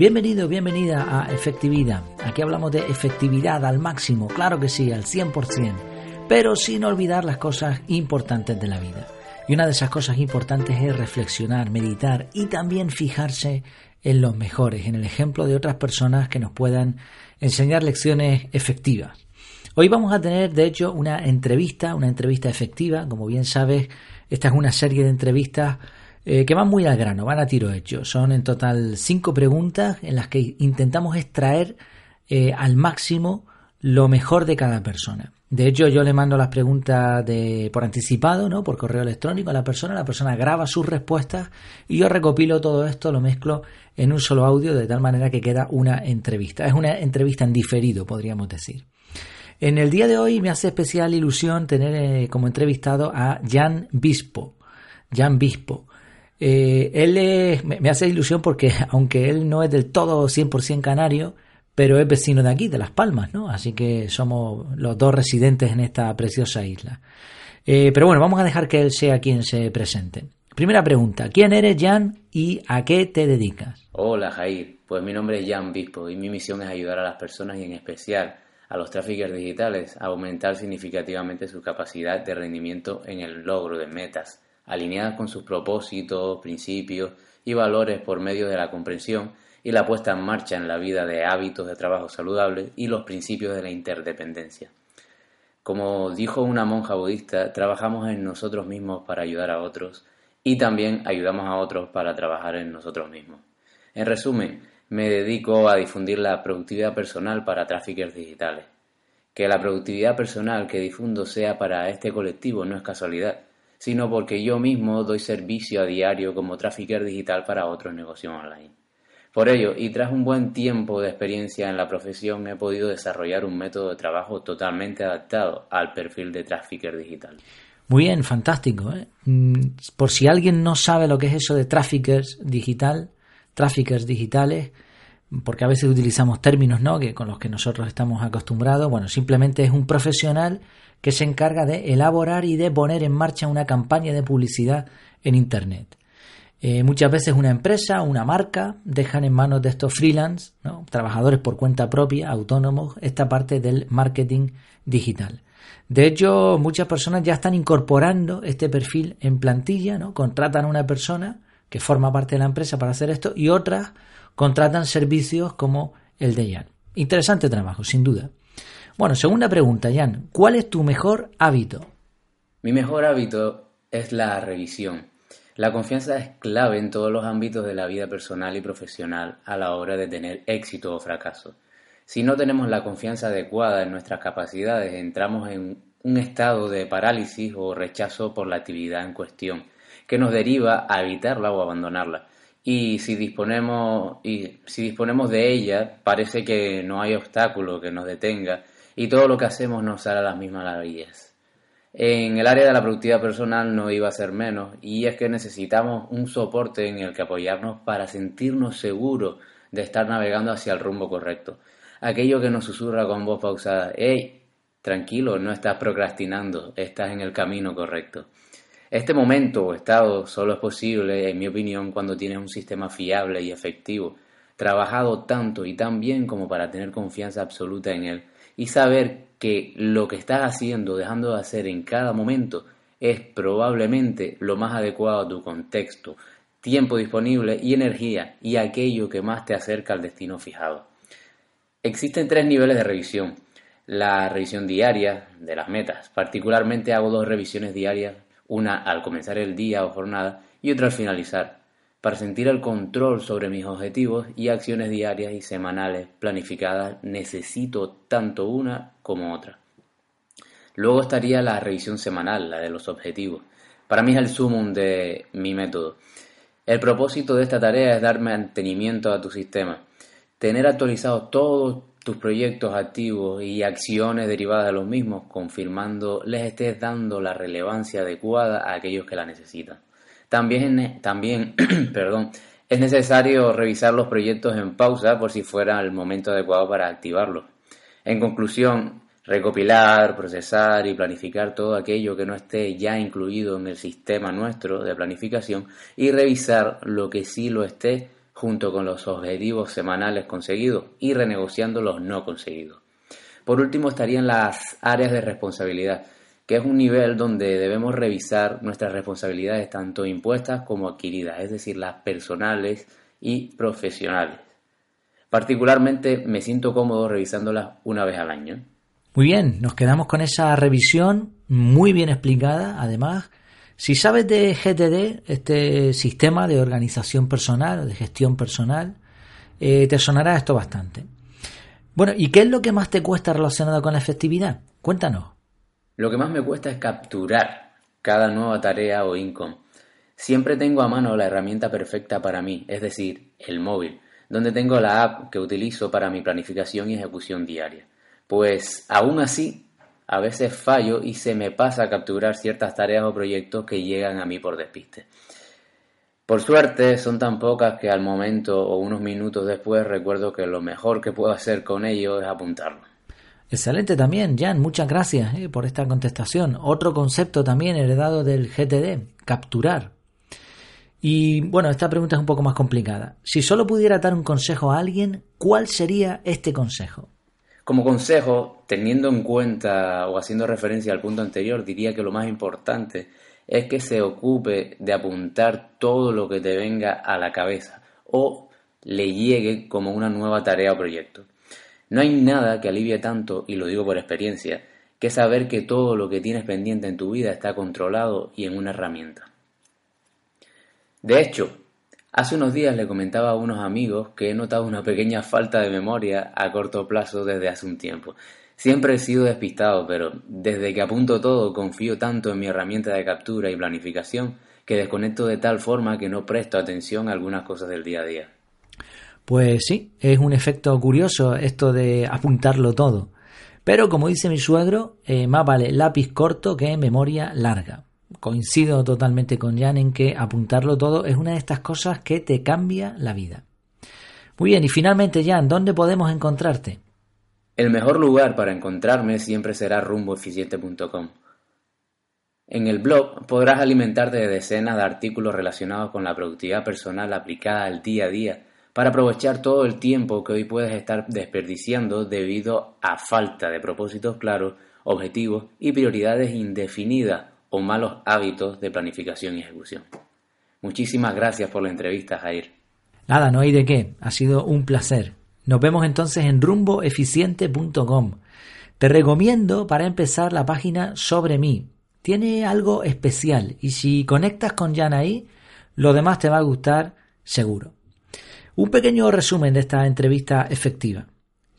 Bienvenido, bienvenida a Efectividad. Aquí hablamos de efectividad al máximo, claro que sí, al 100%, pero sin olvidar las cosas importantes de la vida. Y una de esas cosas importantes es reflexionar, meditar y también fijarse en los mejores, en el ejemplo de otras personas que nos puedan enseñar lecciones efectivas. Hoy vamos a tener, de hecho, una entrevista, una entrevista efectiva. Como bien sabes, esta es una serie de entrevistas eh, que van muy al grano, van a tiro hecho. Son en total cinco preguntas en las que intentamos extraer eh, al máximo lo mejor de cada persona. De hecho, yo le mando las preguntas por anticipado, ¿no? por correo electrónico a la persona, la persona graba sus respuestas y yo recopilo todo esto, lo mezclo en un solo audio de tal manera que queda una entrevista. Es una entrevista en diferido, podríamos decir. En el día de hoy me hace especial ilusión tener eh, como entrevistado a Jan Bispo. Jan Bispo. Eh, él me, hace ilusión porque, aunque él no es del todo 100% canario, pero es vecino de aquí, de Las Palmas, ¿no? Así que somos los dos residentes en esta preciosa isla. Eh, pero bueno, vamos a dejar que él sea quien se presente. Primera pregunta, ¿quién eres Jan y a qué te dedicas? Hola Jair, pues mi nombre es Jan Bispo y mi misión es ayudar a las personas y en especial a los tráficos digitales a aumentar significativamente su capacidad de rendimiento en el logro de metas alineadas con sus propósitos, principios y valores por medio de la comprensión y la puesta en marcha en la vida de hábitos de trabajo saludables y los principios de la interdependencia. Como dijo una monja budista, trabajamos en nosotros mismos para ayudar a otros y también ayudamos a otros para trabajar en nosotros mismos. En resumen, me dedico a difundir la productividad personal para tráficos digitales. Que la productividad personal que difundo sea para este colectivo no es casualidad, sino porque yo mismo doy servicio a diario como trafficker digital para otros negocios online. Por ello, y tras un buen tiempo de experiencia en la profesión, he podido desarrollar un método de trabajo totalmente adaptado al perfil de trafficker digital. Muy bien, fantástico. ¿eh? Mm, por si alguien no sabe lo que es eso de traffickers digital, traffickers digitales, porque a veces utilizamos términos ¿no? que con los que nosotros estamos acostumbrados, bueno, simplemente es un profesional que se encarga de elaborar y de poner en marcha una campaña de publicidad en Internet. Eh, muchas veces una empresa, una marca, dejan en manos de estos freelance, trabajadores por cuenta propia, autónomos, esta parte del marketing digital. De hecho, muchas personas ya están incorporando este perfil en plantilla, ¿no? contratan a una persona que forma parte de la empresa para hacer esto y otras contratan servicios como el de Jan. Interesante trabajo, sin duda. Bueno, segunda pregunta, Jan. ¿Cuál es tu mejor hábito? Mi mejor hábito es la revisión. La confianza es clave en todos los ámbitos de la vida personal y profesional a la hora de tener éxito o fracaso. Si no tenemos la confianza adecuada en nuestras capacidades, entramos en un estado de parálisis o rechazo por la actividad en cuestión, que nos deriva a evitarla o abandonarla. Y si disponemos, y si disponemos de ella, parece que no hay obstáculo que nos detenga y todo lo que hacemos nos hará las mismas maravillas. En el área de la productividad personal no iba a ser menos, y es que necesitamos un soporte en el que apoyarnos para sentirnos seguros de estar navegando hacia el rumbo correcto. Aquello que nos susurra con voz pausada, hey, tranquilo, no estás procrastinando, estás en el camino correcto. Este momento o estado solo es posible, en mi opinión, cuando tienes un sistema fiable y efectivo, trabajado tanto y tan bien como para tener confianza absoluta en él y saber que lo que estás haciendo, dejando de hacer en cada momento, es probablemente lo más adecuado a tu contexto, tiempo disponible y energía y aquello que más te acerca al destino fijado. Existen tres niveles de revisión. La revisión diaria de las metas. Particularmente hago dos revisiones diarias, una al comenzar el día o jornada y otra al finalizar para sentir el control sobre mis objetivos y acciones diarias y semanales planificadas necesito tanto una como otra. Luego estaría la revisión semanal, la de los objetivos. Para mí es el sumum de mi método. El propósito de esta tarea es dar mantenimiento a tu sistema, tener actualizados todos tus proyectos activos y acciones derivadas de los mismos, confirmando les estés dando la relevancia adecuada a aquellos que la necesitan. También, también perdón, es necesario revisar los proyectos en pausa por si fuera el momento adecuado para activarlos. En conclusión, recopilar, procesar y planificar todo aquello que no esté ya incluido en el sistema nuestro de planificación y revisar lo que sí lo esté junto con los objetivos semanales conseguidos y renegociando los no conseguidos. Por último estarían las áreas de responsabilidad, que es un nivel donde debemos revisar nuestras responsabilidades tanto impuestas como adquiridas, es decir, las personales y profesionales. Particularmente me siento cómodo revisándolas una vez al año. Muy bien, nos quedamos con esa revisión muy bien explicada, además. Si sabes de GTD, este sistema de organización personal, de gestión personal, eh, te sonará esto bastante. Bueno, ¿y qué es lo que más te cuesta relacionado con la efectividad? Cuéntanos. Lo que más me cuesta es capturar cada nueva tarea o income. Siempre tengo a mano la herramienta perfecta para mí, es decir, el móvil donde tengo la app que utilizo para mi planificación y ejecución diaria. Pues aún así, a veces fallo y se me pasa a capturar ciertas tareas o proyectos que llegan a mí por despiste. Por suerte son tan pocas que al momento o unos minutos después recuerdo que lo mejor que puedo hacer con ello es apuntarlo. Excelente también, Jan, muchas gracias eh, por esta contestación. Otro concepto también heredado del GTD, capturar. Y bueno, esta pregunta es un poco más complicada. Si solo pudiera dar un consejo a alguien, ¿cuál sería este consejo? Como consejo, teniendo en cuenta o haciendo referencia al punto anterior, diría que lo más importante es que se ocupe de apuntar todo lo que te venga a la cabeza o le llegue como una nueva tarea o proyecto. No hay nada que alivie tanto, y lo digo por experiencia, que saber que todo lo que tienes pendiente en tu vida está controlado y en una herramienta. De hecho, hace unos días le comentaba a unos amigos que he notado una pequeña falta de memoria a corto plazo desde hace un tiempo. Siempre he sido despistado, pero desde que apunto todo confío tanto en mi herramienta de captura y planificación que desconecto de tal forma que no presto atención a algunas cosas del día a día. Pues sí, es un efecto curioso esto de apuntarlo todo. Pero como dice mi suegro, eh, más vale lápiz corto que memoria larga coincido totalmente con Jan en que apuntarlo todo es una de estas cosas que te cambia la vida. Muy bien, y finalmente Jan, ¿dónde podemos encontrarte? El mejor lugar para encontrarme siempre será rumboeficiente.com. En el blog podrás alimentarte de decenas de artículos relacionados con la productividad personal aplicada al día a día para aprovechar todo el tiempo que hoy puedes estar desperdiciando debido a falta de propósitos claros, objetivos y prioridades indefinidas o malos hábitos de planificación y ejecución. Muchísimas gracias por la entrevista, Jair. Nada, no hay de qué. Ha sido un placer. Nos vemos entonces en rumboeficiente.com. Te recomiendo para empezar la página sobre mí. Tiene algo especial y si conectas con Jan ahí, lo demás te va a gustar seguro. Un pequeño resumen de esta entrevista efectiva.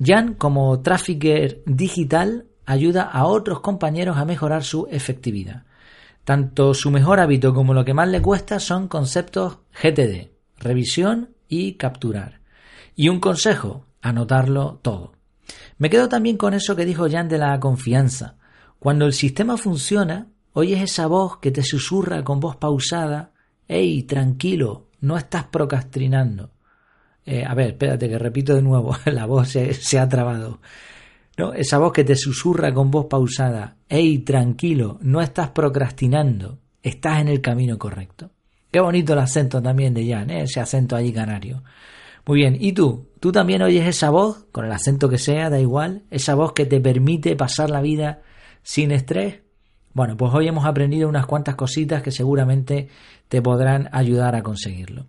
Jan, como trafficker digital, ayuda a otros compañeros a mejorar su efectividad. Tanto su mejor hábito como lo que más le cuesta son conceptos GTD, revisión y capturar. Y un consejo, anotarlo todo. Me quedo también con eso que dijo Jan de la confianza. Cuando el sistema funciona, oyes esa voz que te susurra con voz pausada, ¡Ey, tranquilo! No estás procrastinando. Eh, a ver, espérate que repito de nuevo, la voz se ha trabado. Esa voz que te susurra con voz pausada, hey, tranquilo, no estás procrastinando, estás en el camino correcto. Qué bonito el acento también de Jan, ¿eh? ese acento allí canario. Muy bien, ¿y tú? ¿Tú también oyes esa voz, con el acento que sea, da igual? Esa voz que te permite pasar la vida sin estrés. Bueno, pues hoy hemos aprendido unas cuantas cositas que seguramente te podrán ayudar a conseguirlo.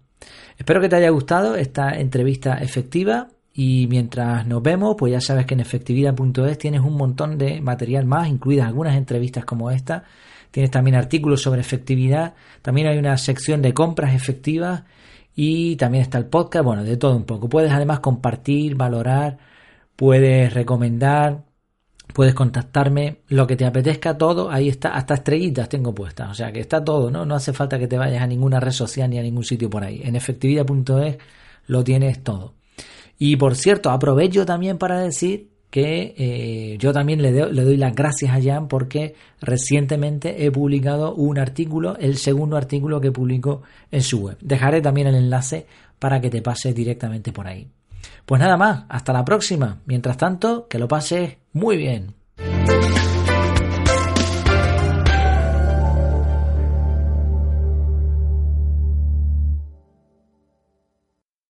Espero que te haya gustado esta entrevista efectiva y mientras nos vemos, pues ya sabes que en efectividad.es tienes un montón de material más, incluidas algunas entrevistas como esta. Tienes también artículos sobre efectividad. También hay una sección de compras efectivas y también está el podcast. Bueno, de todo un poco. Puedes además compartir, valorar, puedes recomendar, puedes contactarme, lo que te apetezca, todo. Ahí está, hasta estrellitas tengo puestas. O sea que está todo, ¿no? No hace falta que te vayas a ninguna red social ni a ningún sitio por ahí. En efectividad.es lo tienes todo. Y por cierto, aprovecho también para decir que eh, yo también le, doy las gracias a Jan porque recientemente he publicado un artículo, el segundo artículo que publico en su web. Dejaré también el enlace para que te pases directamente por ahí. Pues nada más, hasta la próxima. Mientras tanto, que lo pases muy bien.